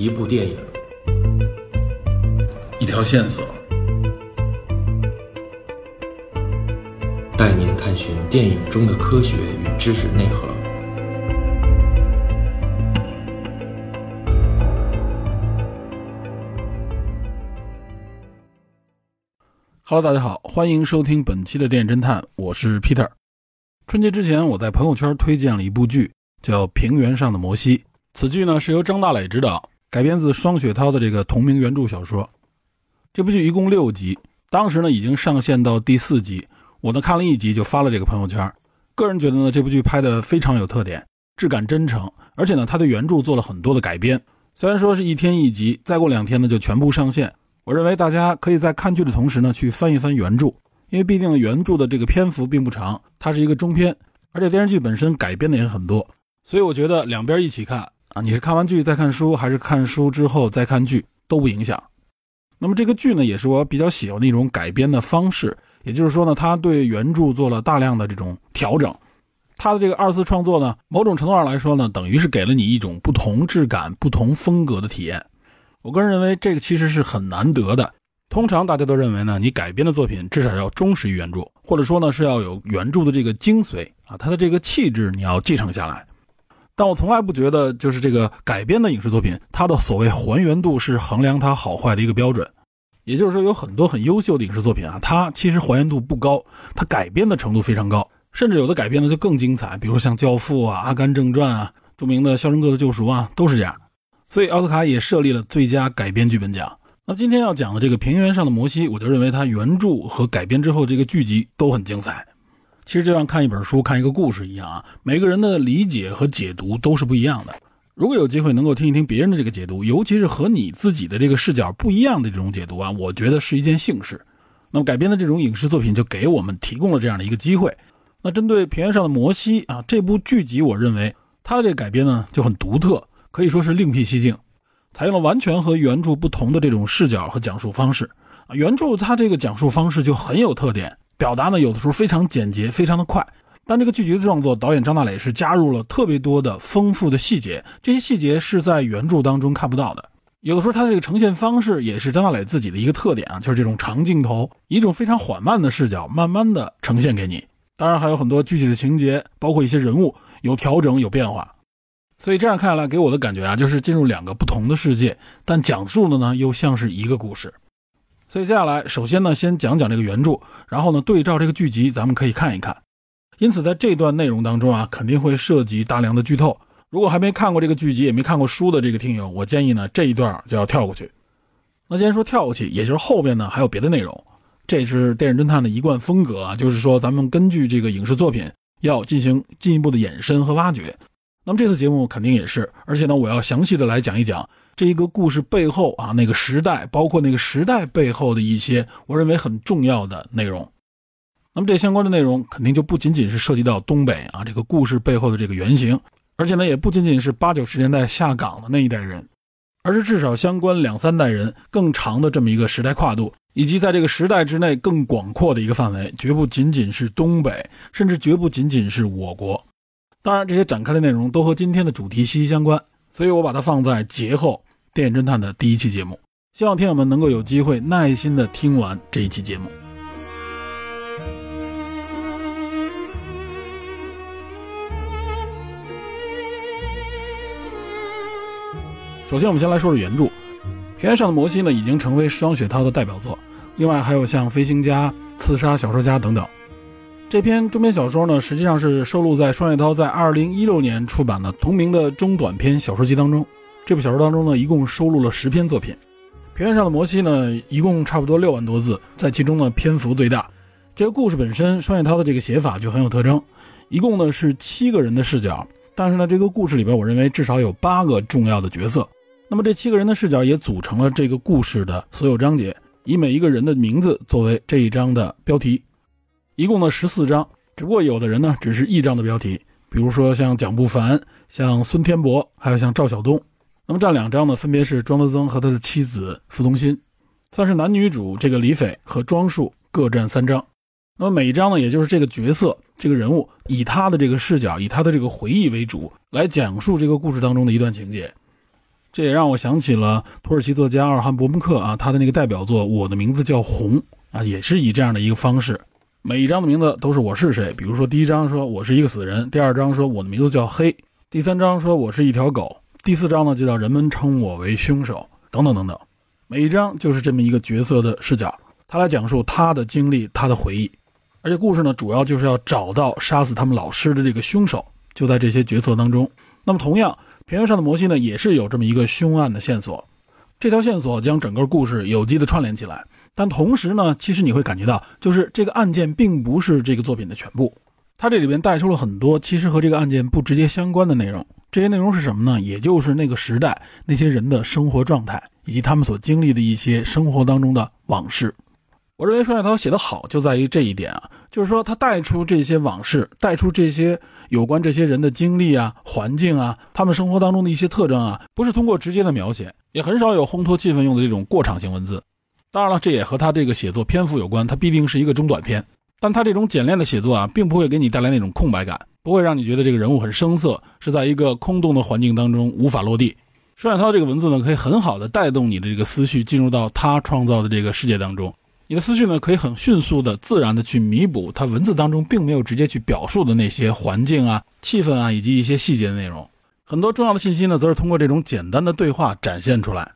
一部电影，一条线索，带您探寻电影中的科学与知识内核。Hello，大家好，欢迎收听本期的电影侦探，我是 Peter。春节之前，我在朋友圈推荐了一部剧，叫《平原上的摩西》。此剧呢是由张大磊执导，改编自双雪涛的这个同名原著小说。这部剧一共六集，当时呢已经上线到第四集，我呢看了一集就发了这个朋友圈。个人觉得呢这部剧拍的非常有特点，质感真诚，而且呢他对原著做了很多的改编。虽然说是一天一集，再过两天呢就全部上线。我认为大家可以在看剧的同时呢，去翻一翻原著，因为毕竟原著的这个篇幅并不长，它是一个中篇，而且电视剧本身改编的也很多，所以我觉得两边一起看啊，你是看完剧再看书，还是看书之后再看剧都不影响。那么这个剧呢，也是我比较喜欢的一种改编的方式，也就是说呢，它对原著做了大量的这种调整，它的这个二次创作呢，某种程度上来说呢，等于是给了你一种不同质感、不同风格的体验。我个人认为这个其实是很难得的。通常大家都认为呢，你改编的作品至少要忠实于原著，或者说呢是要有原著的这个精髓啊，它的这个气质你要继承下来。但我从来不觉得就是这个改编的影视作品，它的所谓还原度是衡量它好坏的一个标准。也就是说，有很多很优秀的影视作品啊，它其实还原度不高，它改编的程度非常高，甚至有的改编的就更精彩，比如像《教父》啊、《阿甘正传》啊、著名的《肖申克的救赎》啊，都是这样。所以奥斯卡也设立了最佳改编剧本奖。那今天要讲的这个《平原上的摩西》，我就认为它原著和改编之后这个剧集都很精彩。其实就像看一本书、看一个故事一样啊，每个人的理解和解读都是不一样的。如果有机会能够听一听别人的这个解读，尤其是和你自己的这个视角不一样的这种解读啊，我觉得是一件幸事。那么改编的这种影视作品就给我们提供了这样的一个机会。那针对《平原上的摩西》啊这部剧集，我认为它的这个改编呢就很独特。可以说是另辟蹊径，采用了完全和原著不同的这种视角和讲述方式啊。原著它这个讲述方式就很有特点，表达呢有的时候非常简洁，非常的快。但这个剧集的创作，导演张大磊是加入了特别多的丰富的细节，这些细节是在原著当中看不到的。有的时候它的这个呈现方式也是张大磊自己的一个特点啊，就是这种长镜头，一种非常缓慢的视角，慢慢的呈现给你。当然还有很多具体的情节，包括一些人物有调整有变化。所以这样看下来，给我的感觉啊，就是进入两个不同的世界，但讲述的呢又像是一个故事。所以接下来，首先呢，先讲讲这个原著，然后呢，对照这个剧集，咱们可以看一看。因此，在这段内容当中啊，肯定会涉及大量的剧透。如果还没看过这个剧集，也没看过书的这个听友，我建议呢，这一段就要跳过去。那既然说跳过去，也就是后边呢还有别的内容，这是电影侦探的一贯风格啊，就是说咱们根据这个影视作品要进行进一步的延伸和挖掘。那么这次节目肯定也是，而且呢，我要详细的来讲一讲这一个故事背后啊，那个时代，包括那个时代背后的一些我认为很重要的内容。那么这相关的内容肯定就不仅仅是涉及到东北啊这个故事背后的这个原型，而且呢，也不仅仅是八九十年代下岗的那一代人，而是至少相关两三代人更长的这么一个时代跨度，以及在这个时代之内更广阔的一个范围，绝不仅仅是东北，甚至绝不仅仅是我国。当然，这些展开的内容都和今天的主题息息相关，所以我把它放在节后电影侦探的第一期节目。希望听友们能够有机会耐心的听完这一期节目。首先，我们先来说说原著，《平原上的摩西》呢，已经成为双雪涛的代表作，另外还有像《飞行家》《刺杀小说家》等等。这篇中篇小说呢，实际上是收录在双雪涛在二零一六年出版的同名的中短篇小说集当中。这部小说当中呢，一共收录了十篇作品。平原上的摩西呢，一共差不多六万多字，在其中呢篇幅最大。这个故事本身，双雪涛的这个写法就很有特征。一共呢是七个人的视角，但是呢，这个故事里边，我认为至少有八个重要的角色。那么这七个人的视角也组成了这个故事的所有章节，以每一个人的名字作为这一章的标题。一共呢十四章，只不过有的人呢只是一章的标题，比如说像蒋不凡、像孙天博，还有像赵晓东。那么占两章呢，分别是庄德增和他的妻子傅东新，算是男女主这个李斐和庄树各占三章。那么每一章呢，也就是这个角色、这个人物以他的这个视角、以他的这个回忆为主，来讲述这个故事当中的一段情节。这也让我想起了土耳其作家尔汗伯木克啊，他的那个代表作《我的名字叫红》啊，也是以这样的一个方式，每一章的名字都是我是谁。比如说第一章说我是一个死人，第二章说我的名字叫黑，第三章说我是一条狗，第四章呢就叫人们称我为凶手，等等等等。每一章就是这么一个角色的视角，他来讲述他的经历、他的回忆，而且故事呢主要就是要找到杀死他们老师的这个凶手，就在这些角色当中。那么同样。平原上的摩西呢，也是有这么一个凶案的线索，这条线索将整个故事有机的串联起来。但同时呢，其实你会感觉到，就是这个案件并不是这个作品的全部，它这里边带出了很多其实和这个案件不直接相关的内容。这些内容是什么呢？也就是那个时代那些人的生活状态，以及他们所经历的一些生活当中的往事。我认为双雪涛写的好就在于这一点啊，就是说他带出这些往事，带出这些有关这些人的经历啊、环境啊、他们生活当中的一些特征啊，不是通过直接的描写，也很少有烘托气氛用的这种过场型文字。当然了，这也和他这个写作篇幅有关，他必定是一个中短篇，但他这种简练的写作啊，并不会给你带来那种空白感，不会让你觉得这个人物很生涩，是在一个空洞的环境当中无法落地。双雪涛这个文字呢，可以很好的带动你的这个思绪进入到他创造的这个世界当中。你的思绪呢，可以很迅速的、自然的去弥补他文字当中并没有直接去表述的那些环境啊、气氛啊以及一些细节的内容。很多重要的信息呢，则是通过这种简单的对话展现出来。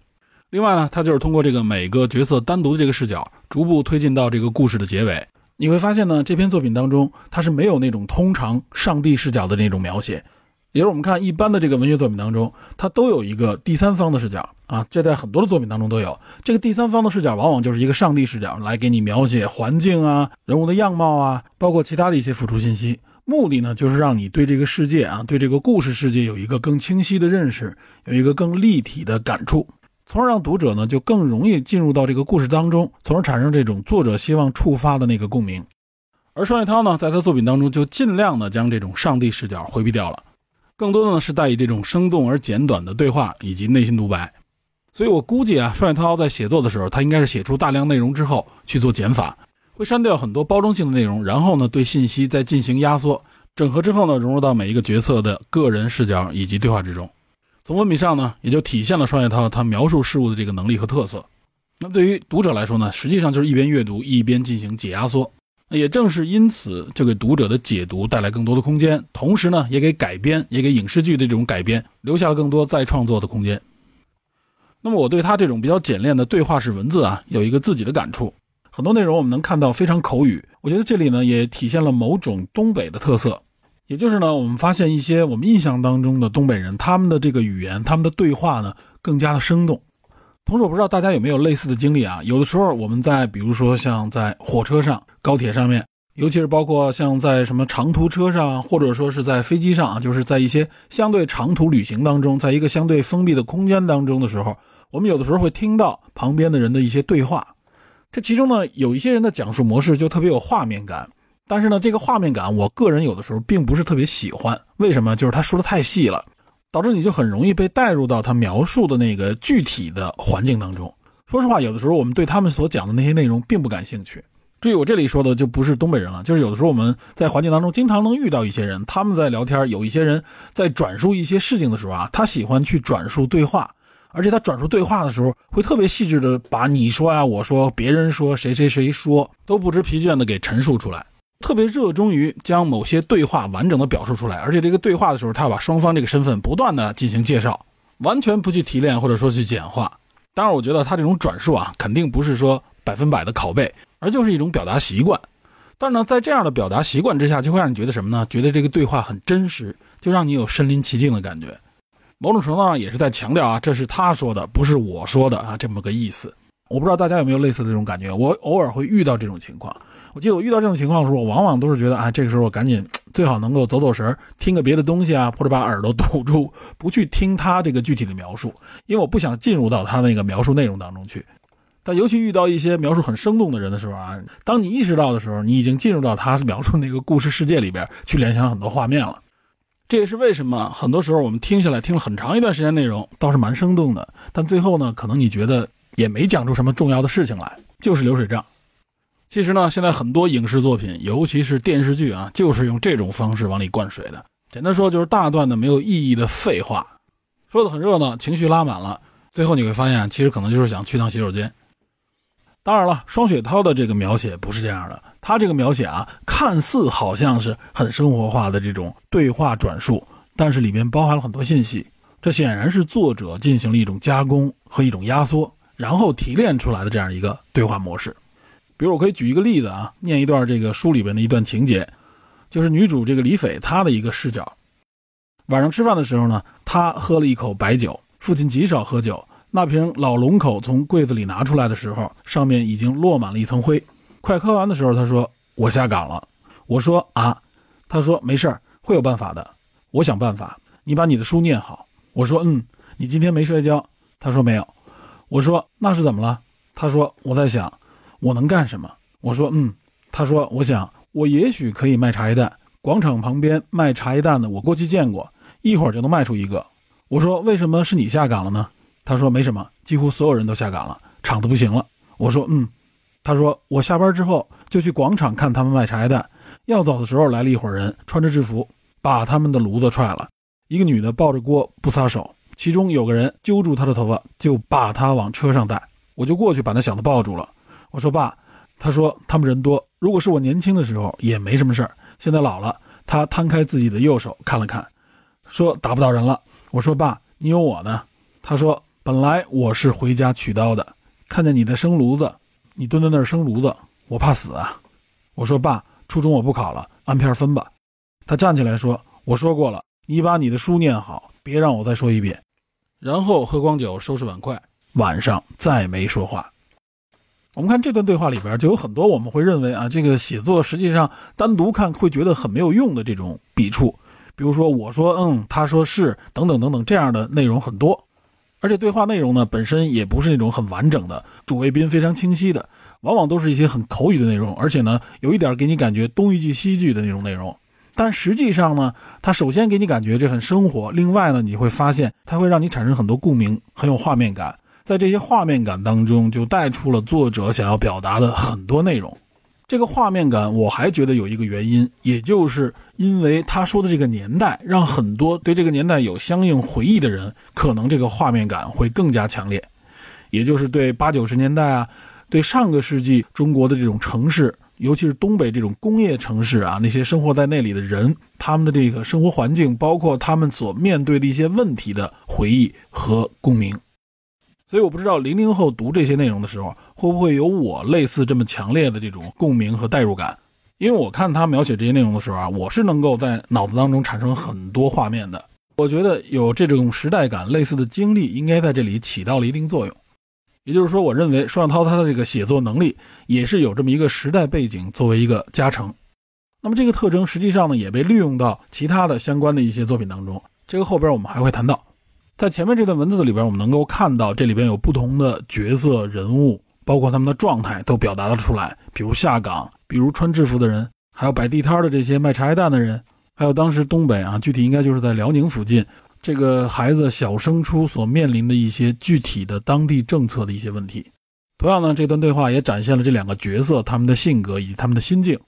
另外呢，它就是通过这个每个角色单独的这个视角，逐步推进到这个故事的结尾。你会发现呢，这篇作品当中，它是没有那种通常上帝视角的那种描写。也就是我们看一般的这个文学作品当中，它都有一个第三方的视角啊，这在很多的作品当中都有。这个第三方的视角往往就是一个上帝视角，来给你描写环境啊、人物的样貌啊，包括其他的一些辅助信息。目的呢，就是让你对这个世界啊，对这个故事世界有一个更清晰的认识，有一个更立体的感触，从而让读者呢就更容易进入到这个故事当中，从而产生这种作者希望触发的那个共鸣。而双雪涛呢，在他作品当中就尽量的将这种上帝视角回避掉了。更多的呢是带以这种生动而简短的对话以及内心独白，所以我估计啊，双雪涛在写作的时候，他应该是写出大量内容之后去做减法，会删掉很多包装性的内容，然后呢对信息再进行压缩整合之后呢，融入到每一个角色的个人视角以及对话之中。从文笔上呢，也就体现了双雪涛他描述事物的这个能力和特色。那么对于读者来说呢，实际上就是一边阅读一边进行解压缩。也正是因此，就给读者的解读带来更多的空间，同时呢，也给改编，也给影视剧的这种改编留下了更多再创作的空间。那么，我对他这种比较简练的对话式文字啊，有一个自己的感触。很多内容我们能看到非常口语，我觉得这里呢也体现了某种东北的特色，也就是呢，我们发现一些我们印象当中的东北人，他们的这个语言，他们的对话呢，更加的生动。同时，我不知道大家有没有类似的经历啊？有的时候我们在，比如说像在火车上、高铁上面，尤其是包括像在什么长途车上，或者说是在飞机上啊，就是在一些相对长途旅行当中，在一个相对封闭的空间当中的时候，我们有的时候会听到旁边的人的一些对话。这其中呢，有一些人的讲述模式就特别有画面感，但是呢，这个画面感，我个人有的时候并不是特别喜欢。为什么？就是他说的太细了。导致你就很容易被带入到他描述的那个具体的环境当中。说实话，有的时候我们对他们所讲的那些内容并不感兴趣。注意，我这里说的就不是东北人了，就是有的时候我们在环境当中经常能遇到一些人，他们在聊天，有一些人在转述一些事情的时候啊，他喜欢去转述对话，而且他转述对话的时候会特别细致的把你说呀、我说、别人说、谁谁谁说都不知疲倦的给陈述出来。特别热衷于将某些对话完整的表述出来，而且这个对话的时候，他要把双方这个身份不断的进行介绍，完全不去提炼或者说去简化。当然，我觉得他这种转述啊，肯定不是说百分百的拷贝，而就是一种表达习惯。但是呢，在这样的表达习惯之下，就会让你觉得什么呢？觉得这个对话很真实，就让你有身临其境的感觉。某种程度上也是在强调啊，这是他说的，不是我说的啊，这么个意思。我不知道大家有没有类似的这种感觉，我偶尔会遇到这种情况。我记得我遇到这种情况的时候，我往往都是觉得啊，这个时候我赶紧最好能够走走神，听个别的东西啊，或者把耳朵堵住，不去听他这个具体的描述，因为我不想进入到他那个描述内容当中去。但尤其遇到一些描述很生动的人的时候啊，当你意识到的时候，你已经进入到他描述那个故事世界里边去联想很多画面了。这也是为什么很多时候我们听下来听了很长一段时间内容，倒是蛮生动的，但最后呢，可能你觉得也没讲出什么重要的事情来，就是流水账。其实呢，现在很多影视作品，尤其是电视剧啊，就是用这种方式往里灌水的。简单说，就是大段的没有意义的废话。说的很热闹，情绪拉满了。最后你会发现，其实可能就是想去趟洗手间。当然了，双雪涛的这个描写不是这样的，他这个描写啊，看似好像是很生活化的这种对话转述，但是里面包含了很多信息。这显然是作者进行了一种加工和一种压缩，然后提炼出来的这样一个对话模式。比如，我可以举一个例子啊，念一段这个书里边的一段情节，就是女主这个李斐她的一个视角。晚上吃饭的时候呢，她喝了一口白酒，父亲极少喝酒。那瓶老龙口从柜子里拿出来的时候，上面已经落满了一层灰。快喝完的时候，他说：“我下岗了。”我说：“啊？”他说：“没事儿，会有办法的。我想办法。你把你的书念好。”我说：“嗯，你今天没摔跤？”他说：“没有。”我说：“那是怎么了？”他说：“我在想，我能干什么？”我说：“嗯。”他说：“我想，我也许可以卖茶叶蛋。广场旁边卖茶叶蛋的，我过去见过，一会儿就能卖出一个。”我说：“为什么是你下岗了呢？”他说：“没什么，几乎所有人都下岗了，厂子不行了。”我说：“嗯。”他说：“我下班之后就去广场看他们卖茶叶蛋。要走的时候来了一伙人，穿着制服，把他们的炉子踹了。”一个女的抱着锅不撒手，其中有个人揪住她的头发，就把她往车上带。我就过去把那小子抱住了。我说：“爸。”他说：“他们人多，如果是我年轻的时候也没什么事儿。现在老了。”他摊开自己的右手看了看，说：“打不到人了。”我说：“爸，你有我呢。”他说：“本来我是回家取刀的，看见你在生炉子，你蹲在那儿生炉子，我怕死啊。”我说：“爸，初中我不考了，按片分吧。”他站起来说：“我说过了。”你把你的书念好，别让我再说一遍。然后喝光酒，收拾碗筷，晚上再没说话。我们看这段对话里边，就有很多我们会认为啊，这个写作实际上单独看会觉得很没有用的这种笔触，比如说我说嗯，他说是，等等等等这样的内容很多。而且对话内容呢本身也不是那种很完整的，主谓宾非常清晰的，往往都是一些很口语的内容，而且呢有一点给你感觉东一句西一句的那种内容。但实际上呢，它首先给你感觉这很生活，另外呢，你会发现它会让你产生很多共鸣，很有画面感。在这些画面感当中，就带出了作者想要表达的很多内容。这个画面感，我还觉得有一个原因，也就是因为他说的这个年代，让很多对这个年代有相应回忆的人，可能这个画面感会更加强烈。也就是对八九十年代啊，对上个世纪中国的这种城市。尤其是东北这种工业城市啊，那些生活在那里的人，他们的这个生活环境，包括他们所面对的一些问题的回忆和共鸣。所以我不知道零零后读这些内容的时候，会不会有我类似这么强烈的这种共鸣和代入感？因为我看他描写这些内容的时候啊，我是能够在脑子当中产生很多画面的。我觉得有这种时代感类似的经历，应该在这里起到了一定作用。也就是说，我认为双小涛他的这个写作能力也是有这么一个时代背景作为一个加成。那么这个特征实际上呢，也被利用到其他的相关的一些作品当中。这个后边我们还会谈到。在前面这段文字里边，我们能够看到这里边有不同的角色人物，包括他们的状态都表达了出来。比如下岗，比如穿制服的人，还有摆地摊的这些卖茶叶蛋的人，还有当时东北啊，具体应该就是在辽宁附近。这个孩子小升初所面临的一些具体的当地政策的一些问题，同样呢，这段对话也展现了这两个角色他们的性格以及他们的心境。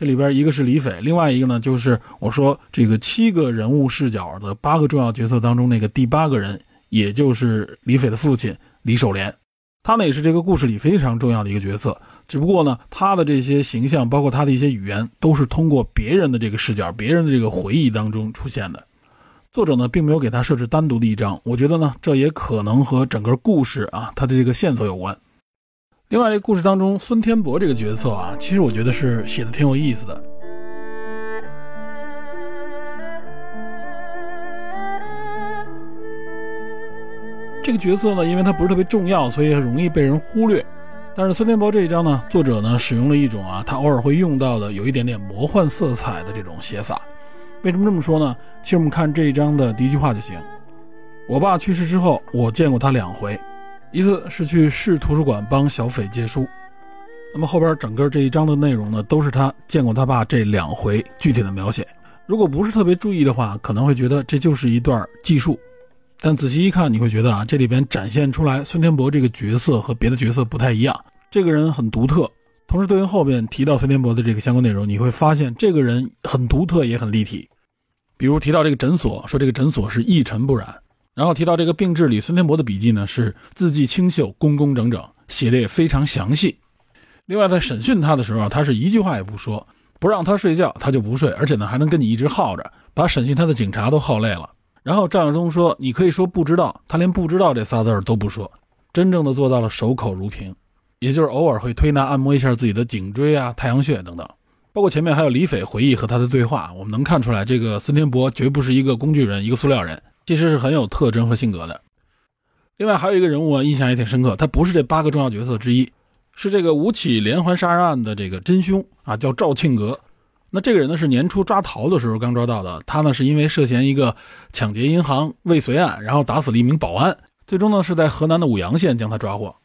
这里边一个是李斐，另外一个呢就是我说这个七个人物视角的八个重要角色当中那个第八个人，也就是李斐的父亲李守廉，他呢也是这个故事里非常重要的一个角色。只不过呢，他的这些形象，包括他的一些语言，都是通过别人的这个视角、别人的这个回忆当中出现的。作者呢，并没有给他设置单独的一章，我觉得呢，这也可能和整个故事啊，他的这个线索有关。另外，这个故事当中，孙天博这个角色啊，其实我觉得是写的挺有意思的。这个角色呢，因为他不是特别重要，所以很容易被人忽略。但是孙天博这一章呢，作者呢，使用了一种啊，他偶尔会用到的有一点点魔幻色彩的这种写法。为什么这么说呢？其实我们看这一章的第一句话就行。我爸去世之后，我见过他两回，一次是去市图书馆帮小斐借书。那么后边整个这一章的内容呢，都是他见过他爸这两回具体的描写。如果不是特别注意的话，可能会觉得这就是一段记述。但仔细一看，你会觉得啊，这里边展现出来孙天博这个角色和别的角色不太一样，这个人很独特。同时，对应后边提到孙天博的这个相关内容，你会发现这个人很独特，也很立体。比如提到这个诊所，说这个诊所是一尘不染，然后提到这个病志里，孙天博的笔记呢是字迹清秀、工工整整，写的也非常详细。另外，在审讯他的时候，他是一句话也不说，不让他睡觉，他就不睡，而且呢还能跟你一直耗着，把审讯他的警察都耗累了。然后赵耀宗说：“你可以说不知道，他连不知道这仨字儿都不说，真正的做到了守口如瓶，也就是偶尔会推拿按摩一下自己的颈椎啊、太阳穴等等。包括前面还有李斐回忆和他的对话，我们能看出来，这个孙天博绝不是一个工具人，一个塑料人。”其实是很有特征和性格的。另外还有一个人物啊，印象也挺深刻。他不是这八个重要角色之一，是这个吴起连环杀人案的这个真凶啊，叫赵庆阁。那这个人呢是年初抓逃的时候刚抓到的。他呢是因为涉嫌一个抢劫银行未遂案，然后打死了一名保安，最终呢是在河南的舞阳县将他抓获。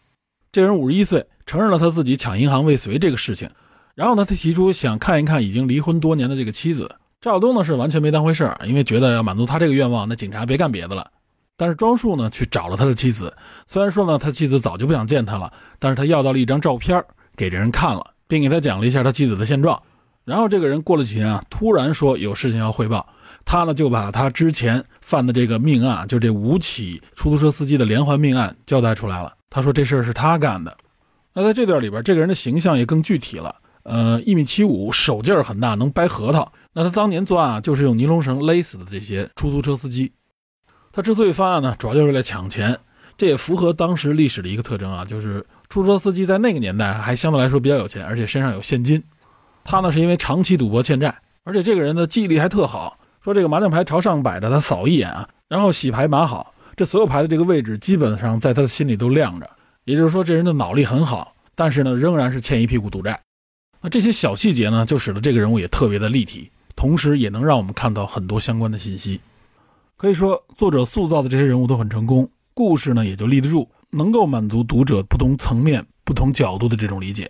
这人五十一岁，承认了他自己抢银行未遂这个事情。然后呢，他提出想看一看已经离婚多年的这个妻子。赵晓东呢是完全没当回事儿，因为觉得要满足他这个愿望，那警察别干别的了。但是庄树呢去找了他的妻子，虽然说呢他妻子早就不想见他了，但是他要到了一张照片给这人看了，并给他讲了一下他妻子的现状。然后这个人过了几天啊，突然说有事情要汇报，他呢就把他之前犯的这个命案，就这五起出租车司机的连环命案交代出来了。他说这事儿是他干的。那在这段里边，这个人的形象也更具体了。呃，一米七五，手劲儿很大，能掰核桃。那他当年作案啊，就是用尼龙绳勒死的这些出租车司机。他之所以犯案呢，主要就是为了抢钱。这也符合当时历史的一个特征啊，就是出租车司机在那个年代还相对来说比较有钱，而且身上有现金。他呢是因为长期赌博欠债，而且这个人的记忆力还特好。说这个麻将牌朝上摆着，他扫一眼啊，然后洗牌码好，这所有牌的这个位置基本上在他的心里都亮着。也就是说，这人的脑力很好，但是呢，仍然是欠一屁股赌债。那这些小细节呢，就使得这个人物也特别的立体，同时也能让我们看到很多相关的信息。可以说，作者塑造的这些人物都很成功，故事呢也就立得住，能够满足读者不同层面、不同角度的这种理解。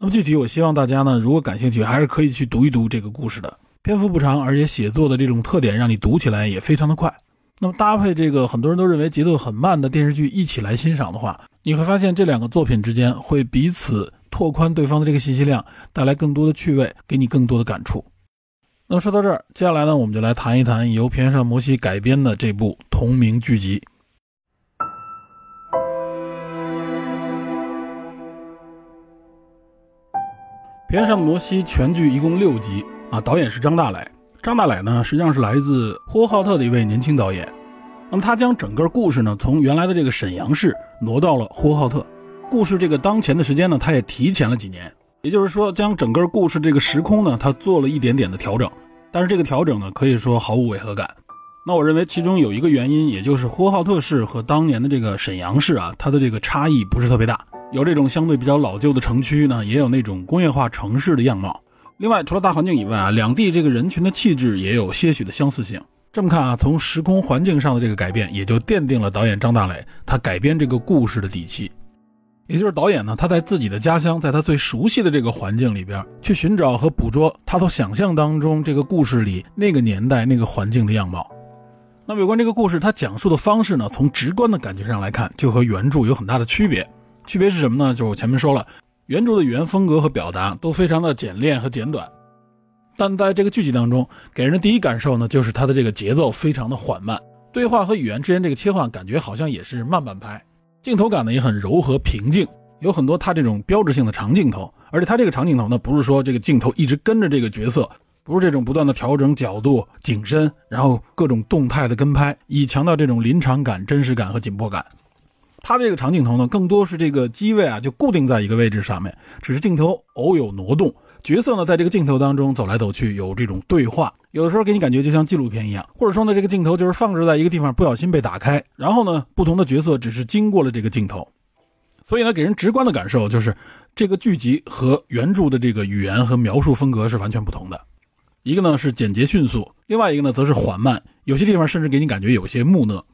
那么具体，我希望大家呢，如果感兴趣，还是可以去读一读这个故事的。篇幅不长，而且写作的这种特点让你读起来也非常的快。那么搭配这个很多人都认为节奏很慢的电视剧一起来欣赏的话，你会发现这两个作品之间会彼此。拓宽对方的这个信息量，带来更多的趣味，给你更多的感触。那么说到这儿，接下来呢，我们就来谈一谈由平原上摩西改编的这部同名剧集。平原上的摩西全剧一共六集啊，导演是张大磊。张大磊呢，实际上是来自呼和浩特的一位年轻导演。那么他将整个故事呢，从原来的这个沈阳市挪到了呼和浩特。故事这个当前的时间呢，它也提前了几年，也就是说，将整个故事这个时空呢，它做了一点点的调整。但是这个调整呢，可以说毫无违和感。那我认为其中有一个原因，也就是呼和浩特市和当年的这个沈阳市啊，它的这个差异不是特别大，有这种相对比较老旧的城区呢，也有那种工业化城市的样貌。另外，除了大环境以外啊，两地这个人群的气质也有些许的相似性。这么看啊，从时空环境上的这个改变，也就奠定了导演张大磊他改编这个故事的底气。也就是导演呢，他在自己的家乡，在他最熟悉的这个环境里边，去寻找和捕捉他所想象当中这个故事里那个年代那个环境的样貌。那么有关这个故事，它讲述的方式呢，从直观的感觉上来看，就和原著有很大的区别。区别是什么呢？就是我前面说了，原著的语言风格和表达都非常的简练和简短，但在这个剧集当中，给人的第一感受呢，就是它的这个节奏非常的缓慢，对话和语言之间这个切换，感觉好像也是慢半拍。镜头感呢也很柔和平静，有很多他这种标志性的长镜头，而且他这个长镜头呢不是说这个镜头一直跟着这个角色，不是这种不断的调整角度、景深，然后各种动态的跟拍，以强调这种临场感、真实感和紧迫感。他这个长镜头呢更多是这个机位啊就固定在一个位置上面，只是镜头偶有挪动。角色呢，在这个镜头当中走来走去，有这种对话，有的时候给你感觉就像纪录片一样，或者说呢，这个镜头就是放置在一个地方，不小心被打开，然后呢，不同的角色只是经过了这个镜头，所以呢，给人直观的感受就是这个剧集和原著的这个语言和描述风格是完全不同的，一个呢是简洁迅速，另外一个呢则是缓慢，有些地方甚至给你感觉有些木讷。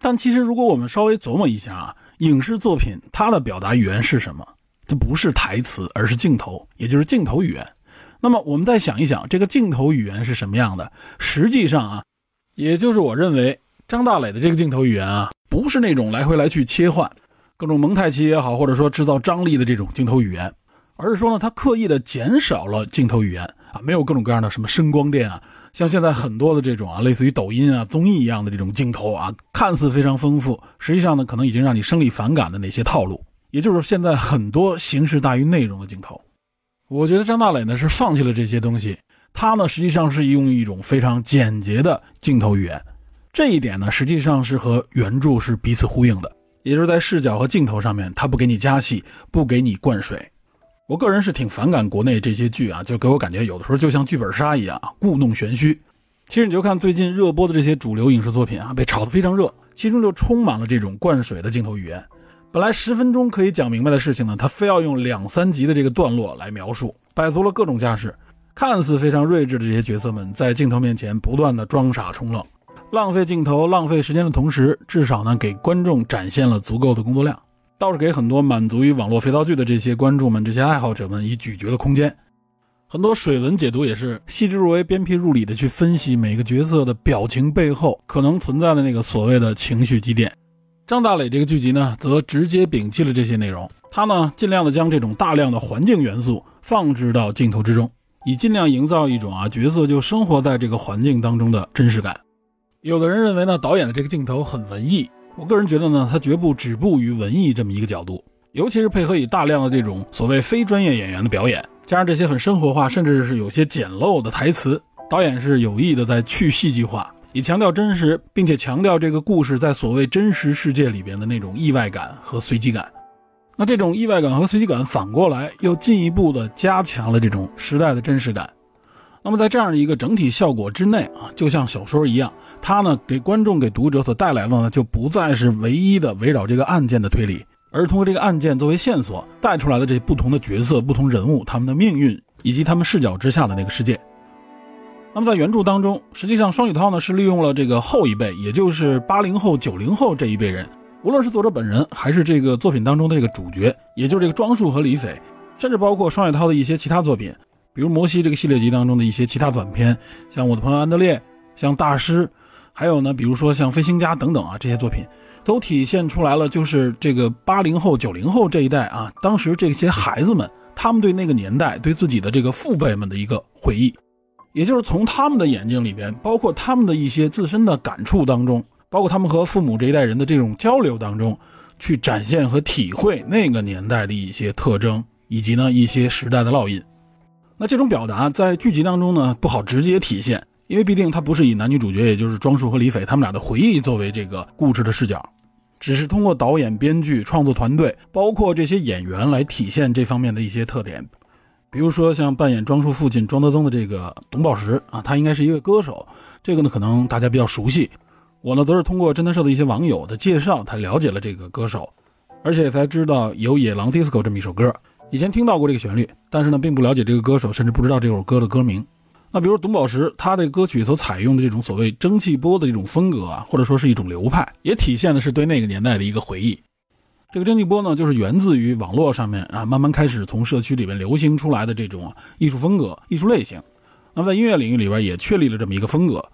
但其实如果我们稍微琢磨一下啊，影视作品它的表达语言是什么？这不是台词，而是镜头，也就是镜头语言。那么我们再想一想，这个镜头语言是什么样的？实际上啊，也就是我认为张大磊的这个镜头语言啊，不是那种来回来去切换，各种蒙太奇也好，或者说制造张力的这种镜头语言，而是说呢，他刻意的减少了镜头语言啊，没有各种各样的什么声光电啊，像现在很多的这种啊，类似于抖音啊、综艺一样的这种镜头啊，看似非常丰富，实际上呢，可能已经让你生理反感的那些套路，也就是现在很多形式大于内容的镜头。我觉得张大磊呢是放弃了这些东西，他呢实际上是用一种非常简洁的镜头语言，这一点呢实际上是和原著是彼此呼应的，也就是在视角和镜头上面，他不给你加戏，不给你灌水。我个人是挺反感国内这些剧啊，就给我感觉有的时候就像剧本杀一样啊，故弄玄虚。其实你就看最近热播的这些主流影视作品啊，被炒得非常热，其中就充满了这种灌水的镜头语言。本来十分钟可以讲明白的事情呢，他非要用两三集的这个段落来描述，摆足了各种架势。看似非常睿智的这些角色们，在镜头面前不断的装傻充愣，浪费镜头、浪费时间的同时，至少呢给观众展现了足够的工作量。倒是给很多满足于网络肥皂剧的这些观众们、这些爱好者们以咀嚼的空间。很多水文解读也是细致入微、鞭辟入里的去分析每个角色的表情背后可能存在的那个所谓的情绪积淀。张大磊这个剧集呢，则直接摒弃了这些内容，他呢尽量的将这种大量的环境元素放置到镜头之中，以尽量营造一种啊角色就生活在这个环境当中的真实感。有的人认为呢，导演的这个镜头很文艺。我个人觉得呢，他绝不止步于文艺这么一个角度，尤其是配合以大量的这种所谓非专业演员的表演，加上这些很生活化，甚至是有些简陋的台词，导演是有意的在去戏剧化，以强调真实，并且强调这个故事在所谓真实世界里边的那种意外感和随机感。那这种意外感和随机感反过来又进一步的加强了这种时代的真实感。那么在这样的一个整体效果之内啊，就像小说一样，它呢给观众、给读者所带来的呢，就不再是唯一的围绕这个案件的推理，而通过这个案件作为线索带出来的这不同的角色、不同人物他们的命运以及他们视角之下的那个世界。那么在原著当中，实际上双雪涛呢是利用了这个后一辈，也就是八零后、九零后这一辈人，无论是作者本人还是这个作品当中的这个主角，也就是这个庄树和李斐，甚至包括双雪涛的一些其他作品。比如摩西这个系列集当中的一些其他短片，像我的朋友安德烈，像大师，还有呢，比如说像飞行家等等啊，这些作品都体现出来了，就是这个八零后、九零后这一代啊，当时这些孩子们，他们对那个年代、对自己的这个父辈们的一个回忆，也就是从他们的眼睛里边，包括他们的一些自身的感触当中，包括他们和父母这一代人的这种交流当中，去展现和体会那个年代的一些特征，以及呢一些时代的烙印。那这种表达在剧集当中呢不好直接体现，因为毕竟它不是以男女主角，也就是庄树和李斐他们俩的回忆作为这个故事的视角，只是通过导演、编剧、创作团队，包括这些演员来体现这方面的一些特点。比如说像扮演庄树父亲庄德增的这个董宝石啊，他应该是一位歌手，这个呢可能大家比较熟悉。我呢则是通过侦探社的一些网友的介绍才了解了这个歌手，而且才知道有《野狼 DISCO》这么一首歌。以前听到过这个旋律，但是呢，并不了解这个歌手，甚至不知道这首歌的歌名。那比如董宝石，他的歌曲所采用的这种所谓蒸汽波的这种风格啊，或者说是一种流派，也体现的是对那个年代的一个回忆。这个蒸汽波呢，就是源自于网络上面啊，慢慢开始从社区里面流行出来的这种艺术风格、艺术类型。那么在音乐领域里边也确立了这么一个风格。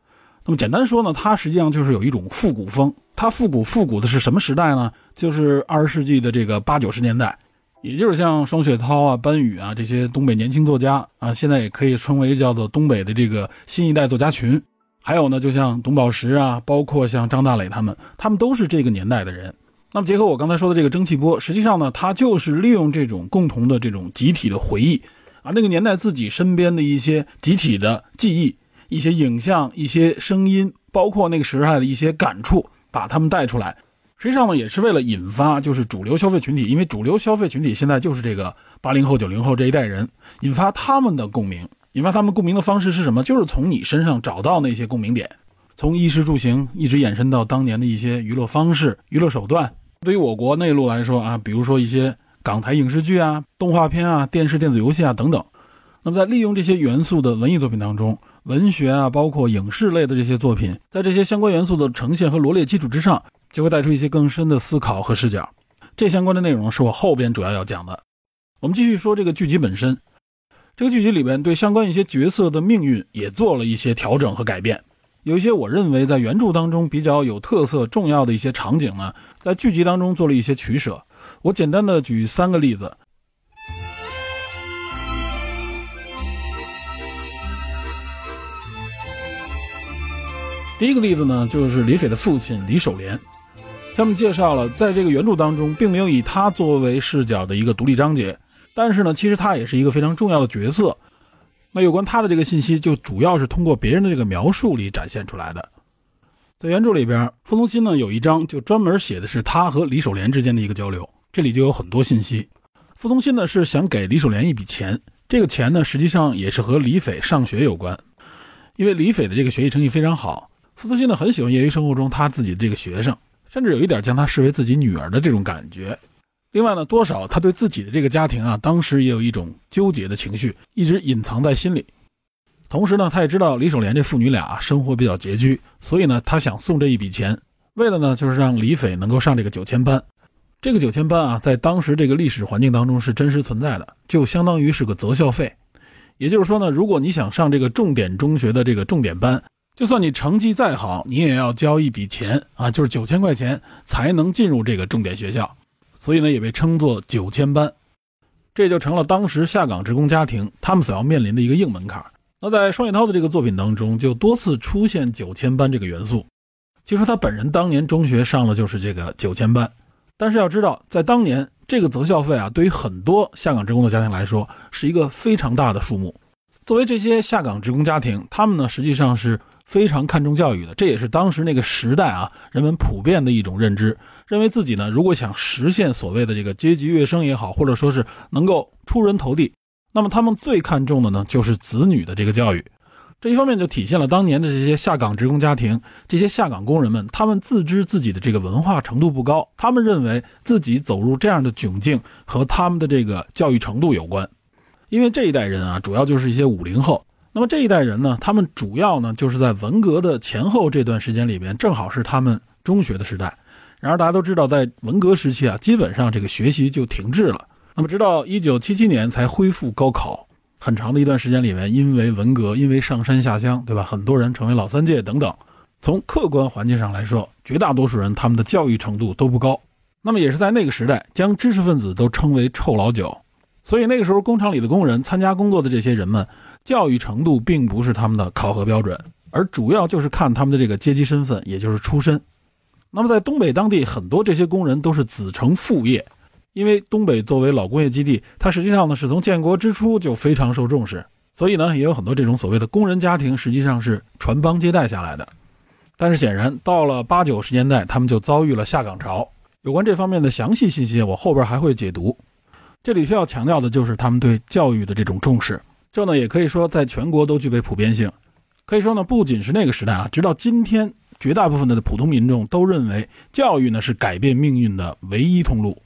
那么简单说呢，它实际上就是有一种复古风。它复古复古的是什么时代呢？就是二十世纪的这个八九十年代。也就是像双雪涛啊、班宇啊这些东北年轻作家啊，现在也可以称为叫做东北的这个新一代作家群。还有呢，就像董宝石啊，包括像张大磊他们，他们都是这个年代的人。那么结合我刚才说的这个蒸汽波，实际上呢，它就是利用这种共同的这种集体的回忆啊，那个年代自己身边的一些集体的记忆、一些影像、一些声音，包括那个时代的一些感触，把他们带出来。实际上呢，也是为了引发就是主流消费群体，因为主流消费群体现在就是这个八零后、九零后这一代人，引发他们的共鸣。引发他们共鸣的方式是什么？就是从你身上找到那些共鸣点，从衣食住行一直延伸到当年的一些娱乐方式、娱乐手段。对于我国内陆来说啊，比如说一些港台影视剧啊、动画片啊、电视电子游戏啊等等。那么在利用这些元素的文艺作品当中，文学啊，包括影视类的这些作品，在这些相关元素的呈现和罗列基础之上。就会带出一些更深的思考和视角，这相关的内容是我后边主要要讲的。我们继续说这个剧集本身，这个剧集里边对相关一些角色的命运也做了一些调整和改变，有一些我认为在原著当中比较有特色、重要的一些场景呢，在剧集当中做了一些取舍。我简单的举三个例子。第一个例子呢，就是李斐的父亲李守廉。他们介绍了，在这个原著当中，并没有以他作为视角的一个独立章节，但是呢，其实他也是一个非常重要的角色。那有关他的这个信息，就主要是通过别人的这个描述里展现出来的。在原著里边，傅东新呢有一章就专门写的是他和李守廉之间的一个交流，这里就有很多信息。傅东新呢是想给李守廉一笔钱，这个钱呢实际上也是和李斐上学有关，因为李斐的这个学习成绩非常好，傅东新呢很喜欢业余生活中他自己的这个学生。甚至有一点将他视为自己女儿的这种感觉。另外呢，多少他对自己的这个家庭啊，当时也有一种纠结的情绪，一直隐藏在心里。同时呢，他也知道李守廉这父女俩生活比较拮据，所以呢，他想送这一笔钱，为了呢，就是让李斐能够上这个九千班。这个九千班啊，在当时这个历史环境当中是真实存在的，就相当于是个择校费。也就是说呢，如果你想上这个重点中学的这个重点班。就算你成绩再好，你也要交一笔钱啊，就是九千块钱才能进入这个重点学校，所以呢也被称作九千班，这就成了当时下岗职工家庭他们所要面临的一个硬门槛。那在双雪涛的这个作品当中，就多次出现九千班这个元素。据说他本人当年中学上的就是这个九千班，但是要知道，在当年这个择校费啊，对于很多下岗职工的家庭来说，是一个非常大的数目。作为这些下岗职工家庭，他们呢实际上是。非常看重教育的，这也是当时那个时代啊人们普遍的一种认知，认为自己呢如果想实现所谓的这个阶级跃升也好，或者说是能够出人头地，那么他们最看重的呢就是子女的这个教育。这一方面就体现了当年的这些下岗职工家庭，这些下岗工人们，他们自知自己的这个文化程度不高，他们认为自己走入这样的窘境和他们的这个教育程度有关，因为这一代人啊主要就是一些五零后。那么这一代人呢，他们主要呢就是在文革的前后这段时间里边，正好是他们中学的时代。然而大家都知道，在文革时期啊，基本上这个学习就停滞了。那么直到一九七七年才恢复高考，很长的一段时间里面，因为文革，因为上山下乡，对吧？很多人成为老三届等等。从客观环境上来说，绝大多数人他们的教育程度都不高。那么也是在那个时代，将知识分子都称为臭老九。所以那个时候，工厂里的工人参加工作的这些人们。教育程度并不是他们的考核标准，而主要就是看他们的这个阶级身份，也就是出身。那么在东北当地，很多这些工人都是子承父业，因为东北作为老工业基地，它实际上呢是从建国之初就非常受重视，所以呢也有很多这种所谓的工人家庭，实际上是传帮接代下来的。但是显然到了八九十年代，他们就遭遇了下岗潮。有关这方面的详细信息，我后边还会解读。这里需要强调的就是他们对教育的这种重视。这呢也可以说在全国都具备普遍性，可以说呢不仅是那个时代啊，直到今天，绝大部分的普通民众都认为教育呢是改变命运的唯一通路。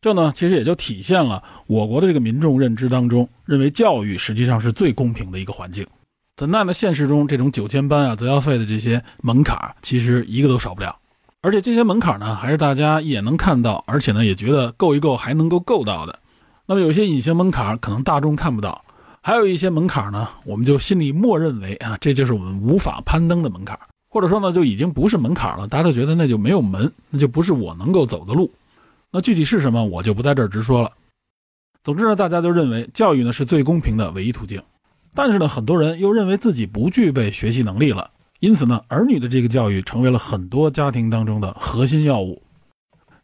这呢其实也就体现了我国的这个民众认知当中，认为教育实际上是最公平的一个环境。怎奈呢现实中这种九千班啊择校费的这些门槛，其实一个都少不了。而且这些门槛呢还是大家一眼能看到，而且呢也觉得够一够还能够够到的。那么有些隐形门槛可能大众看不到。还有一些门槛呢，我们就心里默认为啊，这就是我们无法攀登的门槛，或者说呢，就已经不是门槛了。大家都觉得那就没有门，那就不是我能够走的路。那具体是什么，我就不在这儿直说了。总之呢，大家都认为教育呢是最公平的唯一途径，但是呢，很多人又认为自己不具备学习能力了，因此呢，儿女的这个教育成为了很多家庭当中的核心要务。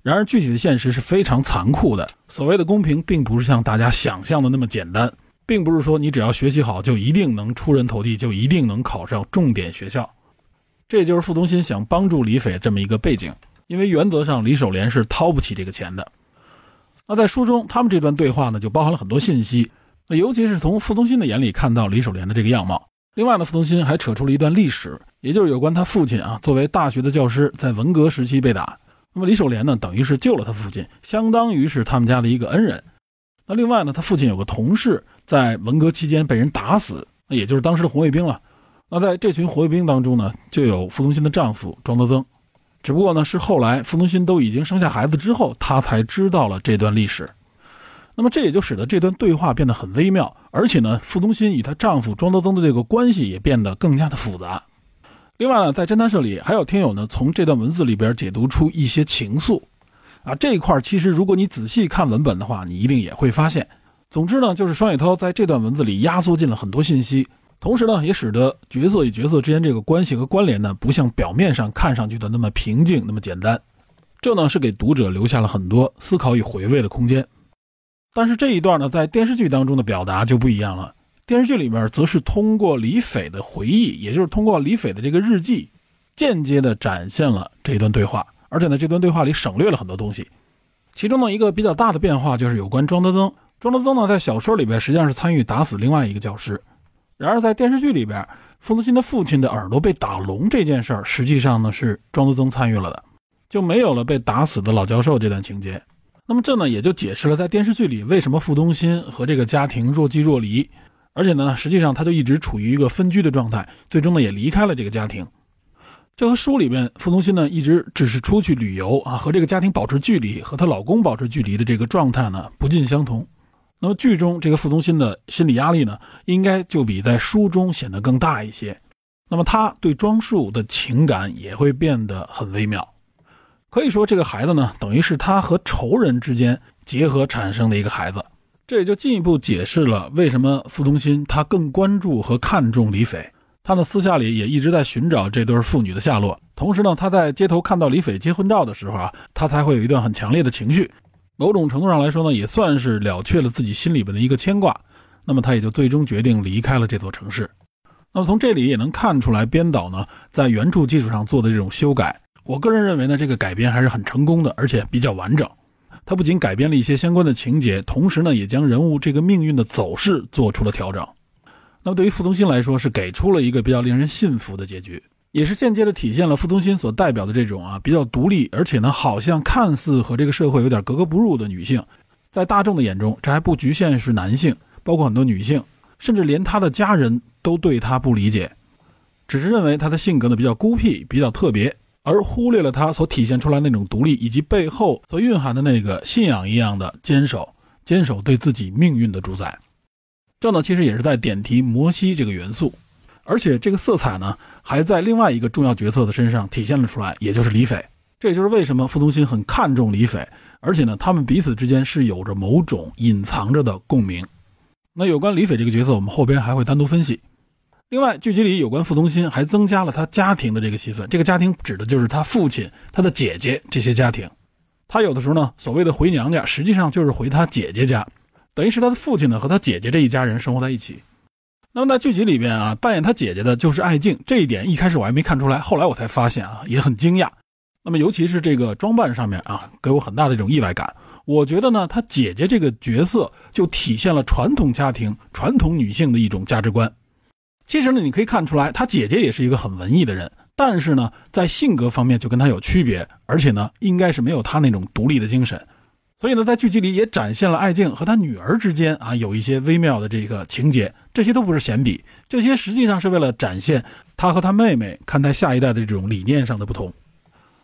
然而，具体的现实是非常残酷的。所谓的公平，并不是像大家想象的那么简单。并不是说你只要学习好就一定能出人头地，就一定能考上重点学校。这也就是傅东新想帮助李斐这么一个背景，因为原则上李守廉是掏不起这个钱的。那在书中，他们这段对话呢，就包含了很多信息。那尤其是从傅东新的眼里看到李守廉的这个样貌。另外呢，傅东新还扯出了一段历史，也就是有关他父亲啊，作为大学的教师，在文革时期被打。那么李守廉呢，等于是救了他父亲，相当于是他们家的一个恩人。那另外呢，他父亲有个同事在文革期间被人打死，那也就是当时的红卫兵了。那在这群红卫兵当中呢，就有傅东新的丈夫庄德增，只不过呢是后来傅东新都已经生下孩子之后，他才知道了这段历史。那么这也就使得这段对话变得很微妙，而且呢，傅东新与她丈夫庄德增的这个关系也变得更加的复杂。另外呢，在侦探社里还有听友呢，从这段文字里边解读出一些情愫。啊，这一块其实如果你仔细看文本的话，你一定也会发现。总之呢，就是双雪涛在这段文字里压缩进了很多信息，同时呢，也使得角色与角色之间这个关系和关联呢，不像表面上看上去的那么平静、那么简单。这呢，是给读者留下了很多思考与回味的空间。但是这一段呢，在电视剧当中的表达就不一样了。电视剧里面则是通过李斐的回忆，也就是通过李斐的这个日记，间接的展现了这一段对话。而且呢，这段对话里省略了很多东西。其中呢，一个比较大的变化就是有关庄德增。庄德增呢，在小说里边实际上是参与打死另外一个教师。然而在电视剧里边，傅东新的父亲的耳朵被打聋这件事儿，实际上呢是庄德增参与了的，就没有了被打死的老教授这段情节。那么这呢，也就解释了在电视剧里为什么傅东新和这个家庭若即若离。而且呢，实际上他就一直处于一个分居的状态，最终呢也离开了这个家庭。这和书里面傅东新呢一直只是出去旅游啊，和这个家庭保持距离，和她老公保持距离的这个状态呢不尽相同。那么剧中这个傅东新的心理压力呢，应该就比在书中显得更大一些。那么他对庄树的情感也会变得很微妙。可以说，这个孩子呢，等于是他和仇人之间结合产生的一个孩子。这也就进一步解释了为什么傅东新他更关注和看重李斐，他呢私下里也一直在寻找这对父女的下落。同时呢，他在街头看到李斐结婚照的时候啊，他才会有一段很强烈的情绪。某种程度上来说呢，也算是了却了自己心里边的一个牵挂。那么他也就最终决定离开了这座城市。那么从这里也能看出来，编导呢在原著基础上做的这种修改，我个人认为呢，这个改编还是很成功的，而且比较完整。他不仅改编了一些相关的情节，同时呢，也将人物这个命运的走势做出了调整。那么对于傅东新来说，是给出了一个比较令人信服的结局，也是间接的体现了傅东心所代表的这种啊比较独立，而且呢好像看似和这个社会有点格格不入的女性。在大众的眼中，这还不局限是男性，包括很多女性，甚至连他的家人都对他不理解，只是认为他的性格呢比较孤僻，比较特别。而忽略了他所体现出来那种独立，以及背后所蕴含的那个信仰一样的坚守，坚守对自己命运的主宰。这呢，其实也是在点题摩西这个元素，而且这个色彩呢，还在另外一个重要角色的身上体现了出来，也就是李斐。这也就是为什么傅东新很看重李斐，而且呢，他们彼此之间是有着某种隐藏着的共鸣。那有关李斐这个角色，我们后边还会单独分析。另外，剧集里有关傅东新还增加了他家庭的这个戏份。这个家庭指的就是他父亲、他的姐姐这些家庭。他有的时候呢，所谓的回娘家，实际上就是回他姐姐家，等于是他的父亲呢和他姐姐这一家人生活在一起。那么在剧集里边啊，扮演他姐姐的就是艾静。这一点一开始我还没看出来，后来我才发现啊，也很惊讶。那么尤其是这个装扮上面啊，给我很大的一种意外感。我觉得呢，他姐姐这个角色就体现了传统家庭、传统女性的一种价值观。其实呢，你可以看出来，他姐姐也是一个很文艺的人，但是呢，在性格方面就跟他有区别，而且呢，应该是没有他那种独立的精神。所以呢，在剧集里也展现了艾静和他女儿之间啊有一些微妙的这个情节，这些都不是闲笔，这些实际上是为了展现他和他妹妹看待下一代的这种理念上的不同。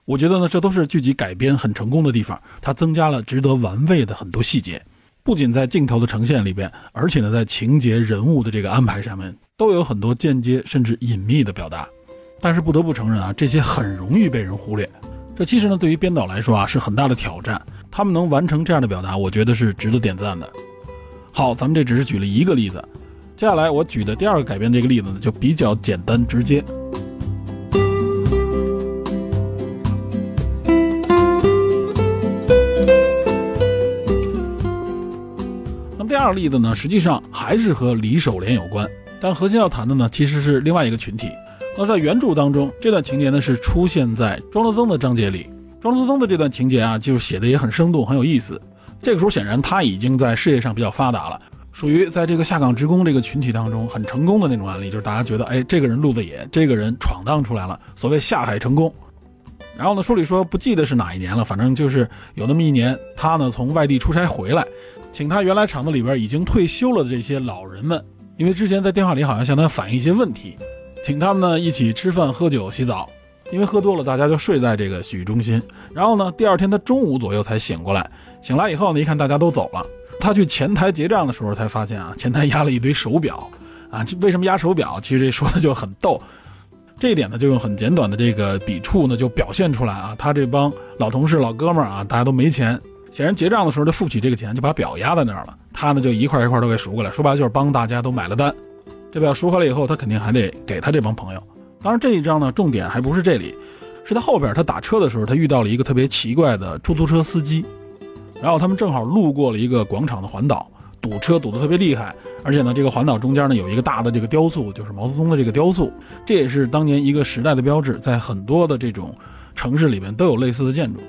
我觉得呢，这都是剧集改编很成功的地方，它增加了值得玩味的很多细节。不仅在镜头的呈现里边，而且呢，在情节人物的这个安排上面，都有很多间接甚至隐秘的表达。但是不得不承认啊，这些很容易被人忽略。这其实呢，对于编导来说啊，是很大的挑战。他们能完成这样的表达，我觉得是值得点赞的。好，咱们这只是举了一个例子，接下来我举的第二个改编这个例子呢，就比较简单直接。那么第二个例子呢，实际上还是和李守廉有关，但核心要谈的呢，其实是另外一个群体。那在原著当中，这段情节呢是出现在庄德增的章节里。庄德增的这段情节啊，就是写的也很生动，很有意思。这个时候显然他已经在事业上比较发达了，属于在这个下岗职工这个群体当中很成功的那种案例，就是大家觉得，哎，这个人路子野，这个人闯荡出来了，所谓下海成功。然后呢，书里说不记得是哪一年了，反正就是有那么一年，他呢从外地出差回来。请他原来厂子里边已经退休了的这些老人们，因为之前在电话里好像向他反映一些问题，请他们呢一起吃饭、喝酒、洗澡。因为喝多了，大家就睡在这个洗浴中心。然后呢，第二天他中午左右才醒过来。醒来以后呢，一看大家都走了，他去前台结账的时候才发现啊，前台压了一堆手表啊。为什么压手表？其实这说的就很逗。这一点呢，就用很简短的这个笔触呢，就表现出来啊。他这帮老同事、老哥们儿啊，大家都没钱。显然结账的时候就付不起这个钱，就把表压在那儿了。他呢就一块一块都给赎过来，说白了就是帮大家都买了单。这表赎回来以后，他肯定还得给他这帮朋友。当然，这一章呢，重点还不是这里，是他后边他打车的时候，他遇到了一个特别奇怪的出租车司机，然后他们正好路过了一个广场的环岛，堵车堵得特别厉害，而且呢，这个环岛中间呢有一个大的这个雕塑，就是毛泽东的这个雕塑，这也是当年一个时代的标志，在很多的这种城市里面都有类似的建筑。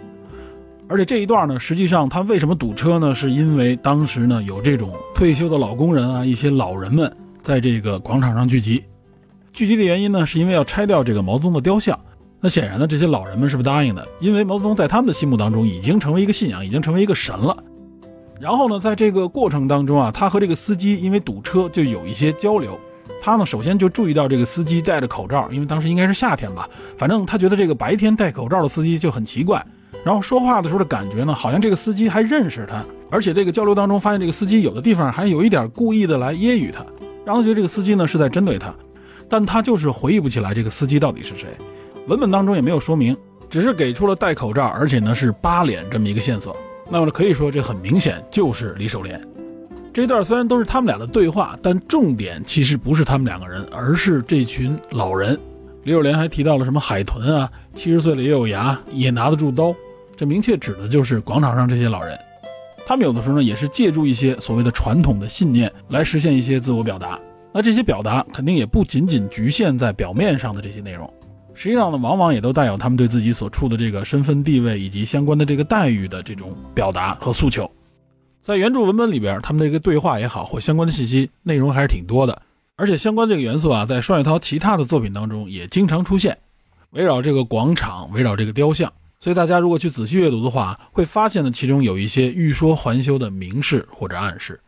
而且这一段呢，实际上他为什么堵车呢？是因为当时呢有这种退休的老工人啊，一些老人们在这个广场上聚集。聚集的原因呢，是因为要拆掉这个毛泽东的雕像。那显然呢，这些老人们是不答应的，因为毛泽东在他们的心目当中已经成为一个信仰，已经成为一个神了。然后呢，在这个过程当中啊，他和这个司机因为堵车就有一些交流。他呢，首先就注意到这个司机戴着口罩，因为当时应该是夏天吧，反正他觉得这个白天戴口罩的司机就很奇怪。然后说话的时候的感觉呢，好像这个司机还认识他，而且这个交流当中发现这个司机有的地方还有一点故意的来揶揄他，让他觉得这个司机呢是在针对他，但他就是回忆不起来这个司机到底是谁，文本当中也没有说明，只是给出了戴口罩，而且呢是八脸这么一个线索。那么可以说这很明显就是李守莲。这一段虽然都是他们俩的对话，但重点其实不是他们两个人，而是这群老人。李守莲还提到了什么海豚啊，七十岁了也有牙，也拿得住刀。这明确指的就是广场上这些老人，他们有的时候呢也是借助一些所谓的传统的信念来实现一些自我表达。那这些表达肯定也不仅仅局限在表面上的这些内容，实际上呢，往往也都带有他们对自己所处的这个身份地位以及相关的这个待遇的这种表达和诉求。在原著文本里边，他们的这个对话也好，或相关的信息内容还是挺多的，而且相关这个元素啊，在双雪涛其他的作品当中也经常出现，围绕这个广场，围绕这个雕像。所以大家如果去仔细阅读的话，会发现呢，其中有一些欲说还休的明示或者暗示。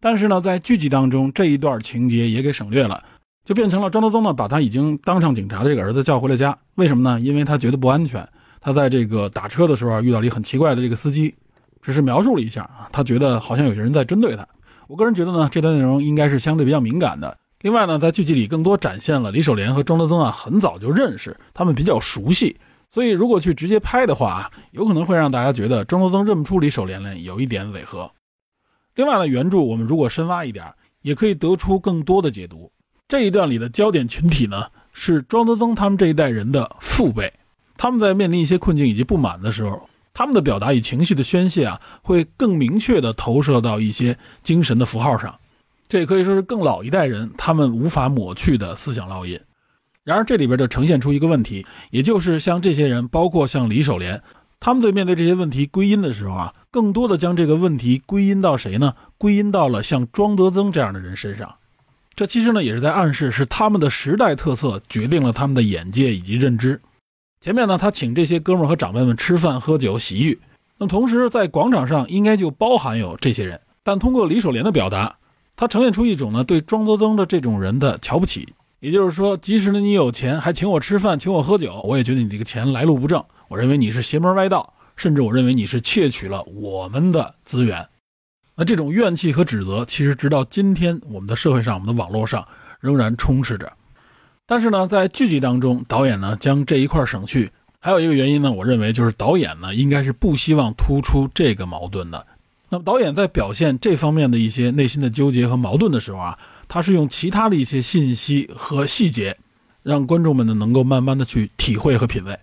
但是呢，在剧集当中这一段情节也给省略了，就变成了庄德宗呢把他已经当上警察的这个儿子叫回了家。为什么呢？因为他觉得不安全。他在这个打车的时候遇到了一个很奇怪的这个司机，只是描述了一下啊，他觉得好像有些人在针对他。我个人觉得呢，这段内容应该是相对比较敏感的。另外呢，在剧集里更多展现了李守廉和庄德增啊很早就认识，他们比较熟悉。所以，如果去直接拍的话啊，有可能会让大家觉得庄德增认不出李守廉来，有一点违和。另外呢，原著我们如果深挖一点，也可以得出更多的解读。这一段里的焦点群体呢，是庄德增他们这一代人的父辈。他们在面临一些困境以及不满的时候，他们的表达与情绪的宣泄啊，会更明确地投射到一些精神的符号上。这也可以说是更老一代人他们无法抹去的思想烙印。然而，这里边就呈现出一个问题，也就是像这些人，包括像李守廉，他们在面对这些问题归因的时候啊，更多的将这个问题归因到谁呢？归因到了像庄德增这样的人身上。这其实呢，也是在暗示，是他们的时代特色决定了他们的眼界以及认知。前面呢，他请这些哥们儿和长辈们吃饭、喝酒、洗浴，那同时在广场上应该就包含有这些人。但通过李守廉的表达，他呈现出一种呢，对庄德增的这种人的瞧不起。也就是说，即使呢你有钱，还请我吃饭，请我喝酒，我也觉得你这个钱来路不正。我认为你是邪门歪道，甚至我认为你是窃取了我们的资源。那这种怨气和指责，其实直到今天，我们的社会上，我们的网络上仍然充斥着。但是呢，在剧集当中，导演呢将这一块省去，还有一个原因呢，我认为就是导演呢应该是不希望突出这个矛盾的。那么导演在表现这方面的一些内心的纠结和矛盾的时候啊。他是用其他的一些信息和细节，让观众们呢能够慢慢的去体会和品味。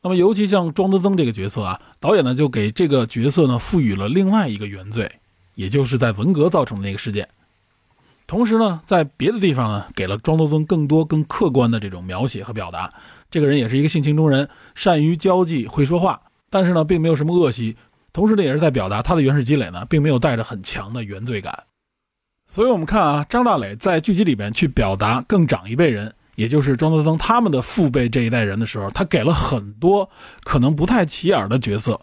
那么，尤其像庄德增这个角色啊，导演呢就给这个角色呢赋予了另外一个原罪，也就是在文革造成的那个事件。同时呢，在别的地方呢，给了庄德增更多更客观的这种描写和表达。这个人也是一个性情中人，善于交际，会说话，但是呢，并没有什么恶习。同时呢，也是在表达他的原始积累呢，并没有带着很强的原罪感。所以，我们看啊，张大磊在剧集里边去表达更长一辈人，也就是庄德增他们的父辈这一代人的时候，他给了很多可能不太起眼的角色，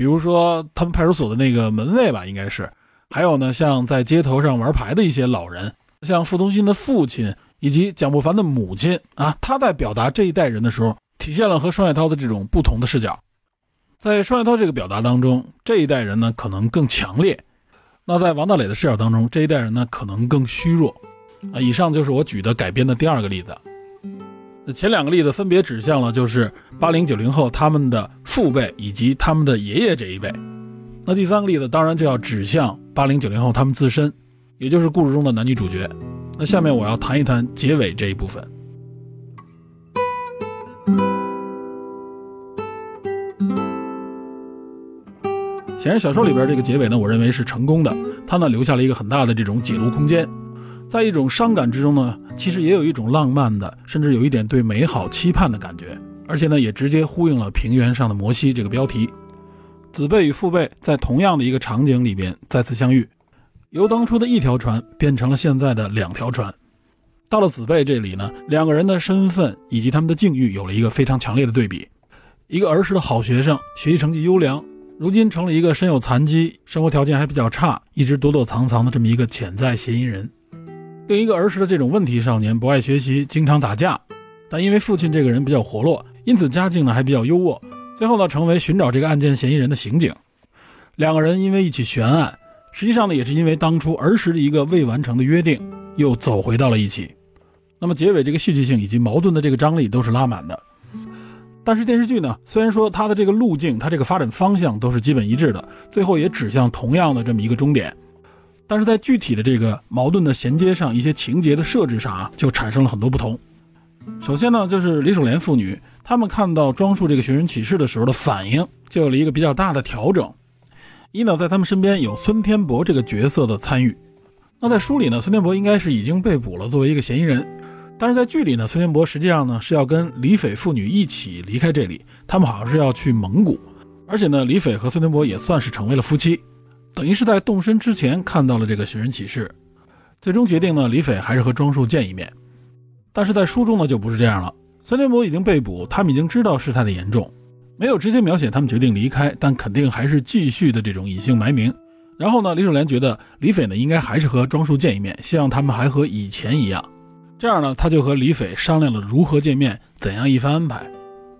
比如说他们派出所的那个门卫吧，应该是，还有呢，像在街头上玩牌的一些老人，像傅东新的父亲以及蒋不凡的母亲啊，他在表达这一代人的时候，体现了和双雪涛的这种不同的视角。在双雪涛这个表达当中，这一代人呢，可能更强烈。那在王大磊的视角当中，这一代人呢可能更虚弱，啊，以上就是我举的改编的第二个例子。前两个例子分别指向了就是八零九零后他们的父辈以及他们的爷爷这一辈，那第三个例子当然就要指向八零九零后他们自身，也就是故事中的男女主角。那下面我要谈一谈结尾这一部分。显然，小说里边这个结尾呢，我认为是成功的。它呢留下了一个很大的这种解读空间，在一种伤感之中呢，其实也有一种浪漫的，甚至有一点对美好期盼的感觉。而且呢，也直接呼应了平原上的摩西这个标题。子辈与父辈在同样的一个场景里边再次相遇，由当初的一条船变成了现在的两条船。到了子辈这里呢，两个人的身份以及他们的境遇有了一个非常强烈的对比：一个儿时的好学生，学习成绩优良。如今成了一个身有残疾、生活条件还比较差、一直躲躲藏藏的这么一个潜在嫌疑人。另一个儿时的这种问题少年，不爱学习，经常打架，但因为父亲这个人比较活络，因此家境呢还比较优渥。最后呢，成为寻找这个案件嫌疑人的刑警。两个人因为一起悬案，实际上呢也是因为当初儿时的一个未完成的约定，又走回到了一起。那么结尾这个戏剧性以及矛盾的这个张力都是拉满的。但是电视剧呢，虽然说它的这个路径、它这个发展方向都是基本一致的，最后也指向同样的这么一个终点，但是在具体的这个矛盾的衔接上，一些情节的设置上啊，就产生了很多不同。首先呢，就是李守莲父女他们看到庄树这个寻人启事的时候的反应，就有了一个比较大的调整。一呢，在他们身边有孙天博这个角色的参与，那在书里呢，孙天博应该是已经被捕了，作为一个嫌疑人。但是在剧里呢，孙天博实际上呢是要跟李斐父女一起离开这里，他们好像是要去蒙古，而且呢，李斐和孙天博也算是成为了夫妻，等于是在动身之前看到了这个寻人启事，最终决定呢，李斐还是和庄树见一面。但是在书中呢就不是这样了，孙天博已经被捕，他们已经知道事态的严重，没有直接描写他们决定离开，但肯定还是继续的这种隐姓埋名。然后呢，李守莲觉得李斐呢应该还是和庄树见一面，希望他们还和以前一样。这样呢，他就和李斐商量了如何见面，怎样一番安排。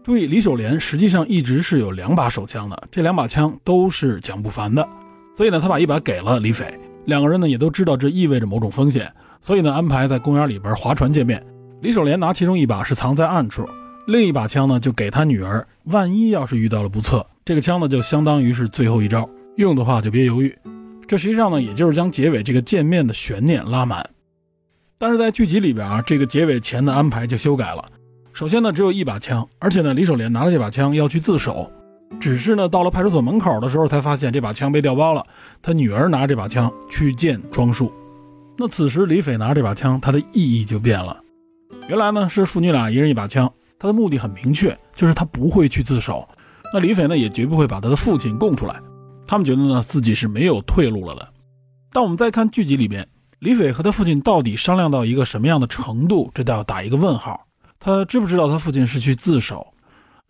注意，李守莲实际上一直是有两把手枪的，这两把枪都是蒋不凡的，所以呢，他把一把给了李斐。两个人呢也都知道这意味着某种风险，所以呢，安排在公园里边划船见面。李守莲拿其中一把是藏在暗处，另一把枪呢就给他女儿，万一要是遇到了不测，这个枪呢就相当于是最后一招，用的话就别犹豫。这实际上呢，也就是将结尾这个见面的悬念拉满。但是在剧集里边啊，这个结尾前的安排就修改了。首先呢，只有一把枪，而且呢，李守莲拿着这把枪要去自首，只是呢，到了派出所门口的时候才发现这把枪被调包了。他女儿拿着这把枪去见庄树，那此时李斐拿着这把枪，他的意义就变了。原来呢是父女俩一人一把枪，他的目的很明确，就是他不会去自首。那李斐呢也绝不会把他的父亲供出来，他们觉得呢自己是没有退路了的。但我们再看剧集里边。李斐和他父亲到底商量到一个什么样的程度？这倒要打一个问号。他知不知道他父亲是去自首？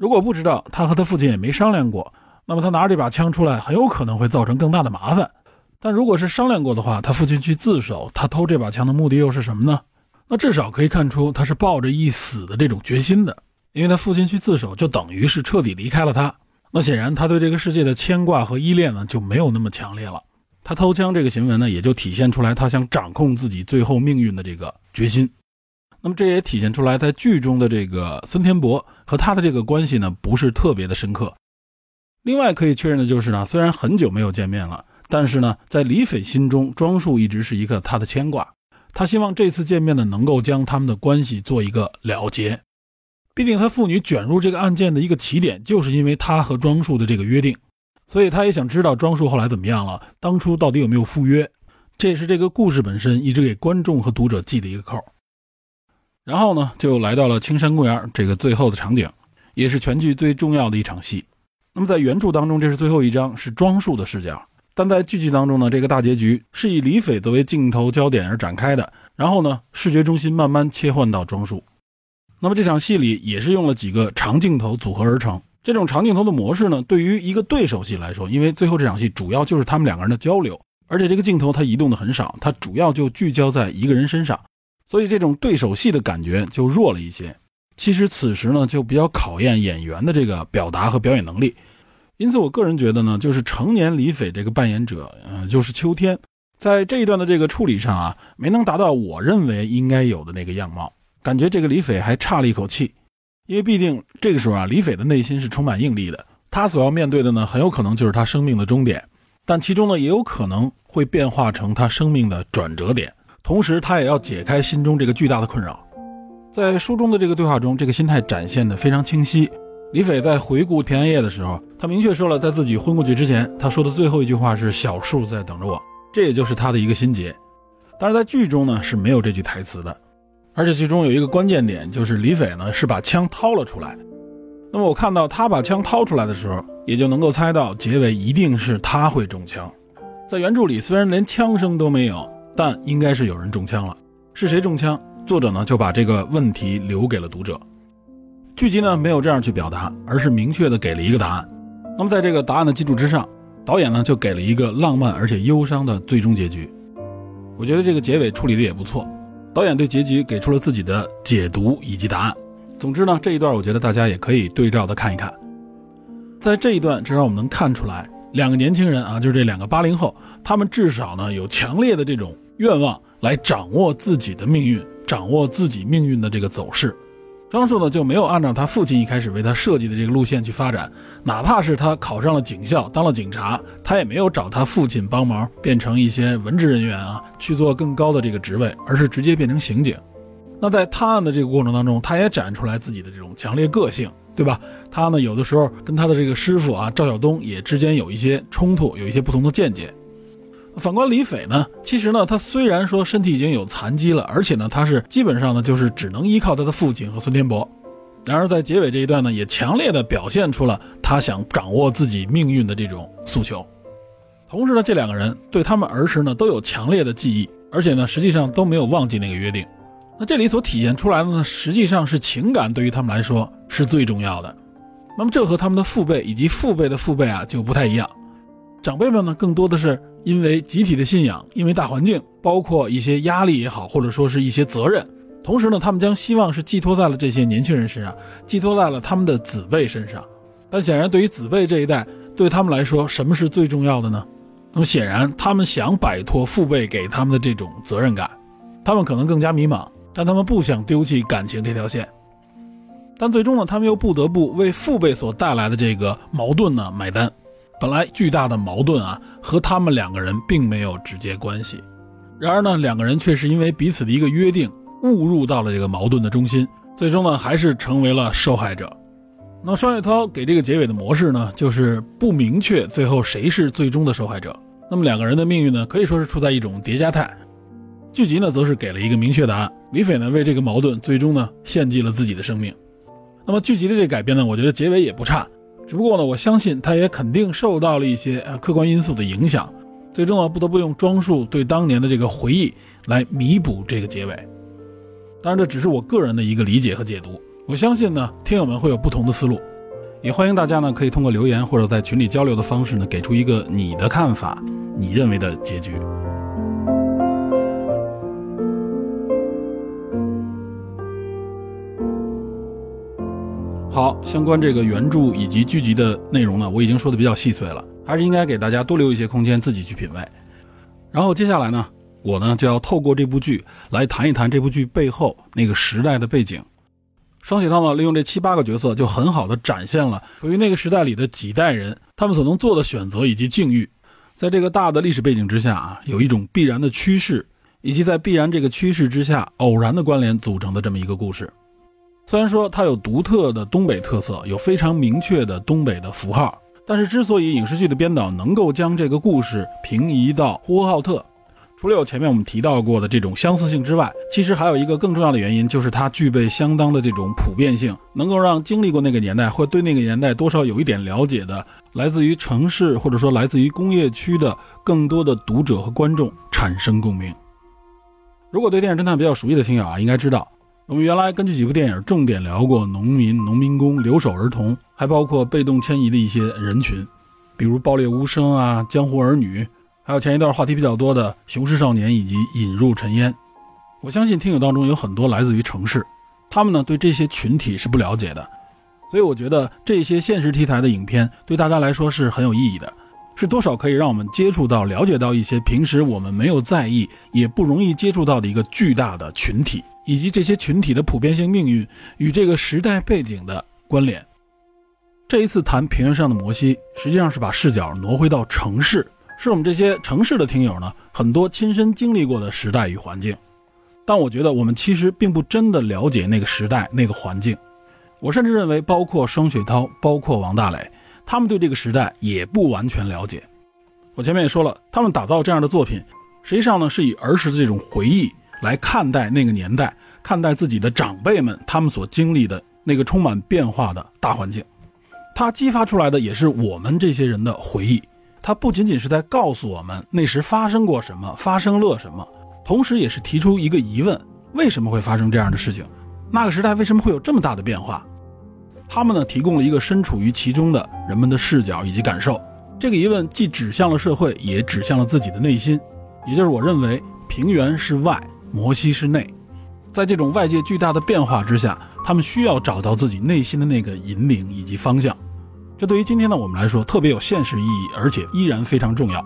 如果不知道，他和他父亲也没商量过，那么他拿着这把枪出来，很有可能会造成更大的麻烦。但如果是商量过的话，他父亲去自首，他偷这把枪的目的又是什么呢？那至少可以看出他是抱着一死的这种决心的，因为他父亲去自首，就等于是彻底离开了他。那显然他对这个世界的牵挂和依恋呢，就没有那么强烈了。他偷枪这个行为呢，也就体现出来他想掌控自己最后命运的这个决心。那么这也体现出来，在剧中的这个孙天博和他的这个关系呢，不是特别的深刻。另外可以确认的就是呢，虽然很久没有见面了，但是呢，在李斐心中，庄树一直是一个他的牵挂。他希望这次见面呢，能够将他们的关系做一个了结。毕竟他父女卷入这个案件的一个起点，就是因为他和庄树的这个约定。所以他也想知道庄树后来怎么样了，当初到底有没有赴约？这也是这个故事本身一直给观众和读者记的一个扣。然后呢，就来到了青山公园这个最后的场景，也是全剧最重要的一场戏。那么在原著当中，这是最后一章，是庄树的视角；但在剧集当中呢，这个大结局是以李斐作为镜头焦点而展开的。然后呢，视觉中心慢慢切换到庄树。那么这场戏里也是用了几个长镜头组合而成。这种长镜头的模式呢，对于一个对手戏来说，因为最后这场戏主要就是他们两个人的交流，而且这个镜头它移动的很少，它主要就聚焦在一个人身上，所以这种对手戏的感觉就弱了一些。其实此时呢，就比较考验演员的这个表达和表演能力。因此，我个人觉得呢，就是成年李斐这个扮演者，嗯，就是秋天，在这一段的这个处理上啊，没能达到我认为应该有的那个样貌，感觉这个李斐还差了一口气。因为毕竟这个时候啊，李斐的内心是充满应力的，他所要面对的呢，很有可能就是他生命的终点。但其中呢也有可能会变化成他生命的转折点，同时他也要解开心中这个巨大的困扰。在书中的这个对话中，这个心态展现的非常清晰。李斐在回顾平安夜的时候，他明确说了，在自己昏过去之前，他说的最后一句话是“小树在等着我”，这也就是他的一个心结。但是在剧中呢是没有这句台词的，而且剧中有一个关键点，就是李斐呢是把枪掏了出来。那么我看到他把枪掏出来的时候，也就能够猜到结尾一定是他会中枪。在原著里虽然连枪声都没有，但应该是有人中枪了。是谁中枪？作者呢就把这个问题留给了读者。剧集呢没有这样去表达，而是明确的给了一个答案。那么在这个答案的基础之上，导演呢就给了一个浪漫而且忧伤的最终结局。我觉得这个结尾处理的也不错，导演对结局给出了自己的解读以及答案。总之呢，这一段我觉得大家也可以对照的看一看。在这一段，至少我们能看出来，两个年轻人啊，就是这两个八零后，他们至少呢有强烈的这种愿望来掌握自己的命运，掌握自己命运的这个走势。张硕呢就没有按照他父亲一开始为他设计的这个路线去发展，哪怕是他考上了警校当了警察，他也没有找他父亲帮忙变成一些文职人员啊，去做更高的这个职位，而是直接变成刑警。那在探案的这个过程当中，他也展出来自己的这种强烈个性，对吧？他呢有的时候跟他的这个师傅啊赵晓东也之间有一些冲突，有一些不同的见解。反观李斐呢，其实呢，他虽然说身体已经有残疾了，而且呢，他是基本上呢，就是只能依靠他的父亲和孙天博。然而在结尾这一段呢，也强烈的表现出了他想掌握自己命运的这种诉求。同时呢，这两个人对他们儿时呢都有强烈的记忆，而且呢，实际上都没有忘记那个约定。那这里所体现出来的呢，实际上是情感对于他们来说是最重要的。那么这和他们的父辈以及父辈的父辈啊就不太一样。长辈们呢，更多的是因为集体的信仰，因为大环境，包括一些压力也好，或者说是一些责任。同时呢，他们将希望是寄托在了这些年轻人身上，寄托在了他们的子辈身上。但显然，对于子辈这一代，对他们来说，什么是最重要的呢？那么显然，他们想摆脱父辈给他们的这种责任感，他们可能更加迷茫，但他们不想丢弃感情这条线。但最终呢，他们又不得不为父辈所带来的这个矛盾呢买单。本来巨大的矛盾啊，和他们两个人并没有直接关系。然而呢，两个人却是因为彼此的一个约定，误入到了这个矛盾的中心，最终呢，还是成为了受害者。那双雪涛给这个结尾的模式呢，就是不明确最后谁是最终的受害者。那么两个人的命运呢，可以说是处在一种叠加态。剧集呢，则是给了一个明确答案。李斐呢，为这个矛盾，最终呢，献祭了自己的生命。那么剧集的这改编呢，我觉得结尾也不差。只不过呢，我相信他也肯定受到了一些呃客观因素的影响，最终呢不得不用装束对当年的这个回忆来弥补这个结尾。当然，这只是我个人的一个理解和解读。我相信呢，听友们会有不同的思路，也欢迎大家呢可以通过留言或者在群里交流的方式呢，给出一个你的看法，你认为的结局。好，相关这个原著以及剧集的内容呢，我已经说的比较细碎了，还是应该给大家多留一些空间自己去品味。然后接下来呢，我呢就要透过这部剧来谈一谈这部剧背后那个时代的背景。双雪涛呢利用这七八个角色，就很好的展现了属于那个时代里的几代人他们所能做的选择以及境遇。在这个大的历史背景之下啊，有一种必然的趋势，以及在必然这个趋势之下偶然的关联组成的这么一个故事。虽然说它有独特的东北特色，有非常明确的东北的符号，但是之所以影视剧的编导能够将这个故事平移到呼和浩特，除了有前面我们提到过的这种相似性之外，其实还有一个更重要的原因，就是它具备相当的这种普遍性，能够让经历过那个年代或对那个年代多少有一点了解的，来自于城市或者说来自于工业区的更多的读者和观众产生共鸣。如果对电影侦探比较熟悉的听友啊，应该知道。我们原来根据几部电影重点聊过农民、农民工、留守儿童，还包括被动迁移的一些人群，比如《爆裂无声》啊、《江湖儿女》，还有前一段话题比较多的《雄狮少年》以及《引入尘烟》。我相信听友当中有很多来自于城市，他们呢对这些群体是不了解的，所以我觉得这些现实题材的影片对大家来说是很有意义的，是多少可以让我们接触到、了解到一些平时我们没有在意、也不容易接触到的一个巨大的群体。以及这些群体的普遍性命运与这个时代背景的关联。这一次谈平原上的摩西，实际上是把视角挪回到城市，是我们这些城市的听友呢，很多亲身经历过的时代与环境。但我觉得我们其实并不真的了解那个时代、那个环境。我甚至认为，包括双雪涛、包括王大雷，他们对这个时代也不完全了解。我前面也说了，他们打造这样的作品，实际上呢是以儿时的这种回忆来看待那个年代，看待自己的长辈们他们所经历的那个充满变化的大环境。它激发出来的也是我们这些人的回忆。它不仅仅是在告诉我们那时发生过什么，发生了什么，同时也是提出一个疑问：为什么会发生这样的事情？那个时代为什么会有这么大的变化？他们呢提供了一个身处于其中的人们的视角以及感受。这个疑问既指向了社会，也指向了自己的内心。也就是我认为，平原是外，摩西是内。在这种外界巨大的变化之下，他们需要找到自己内心的那个引领以及方向。这对于今天的我们来说特别有现实意义，而且依然非常重要。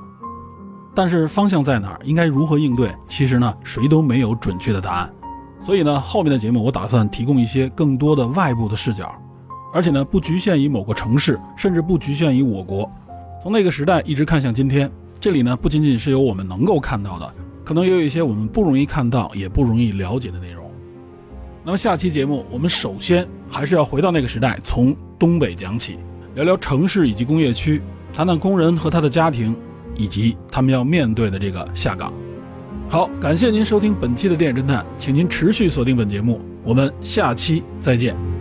但是方向在哪儿，应该如何应对，其实呢，谁都没有准确的答案。所以呢，后面的节目我打算提供一些更多的外部的视角。而且呢，不局限于某个城市，甚至不局限于我国，从那个时代一直看向今天，这里呢不仅仅是有我们能够看到的，可能也有一些我们不容易看到，也不容易了解的内容。那么下期节目，我们首先还是要回到那个时代，从东北讲起，聊聊城市以及工业区，谈谈工人和他的家庭，以及他们要面对的这个下岗。好，感谢您收听本期的电影侦探，请您持续锁定本节目，我们下期再见。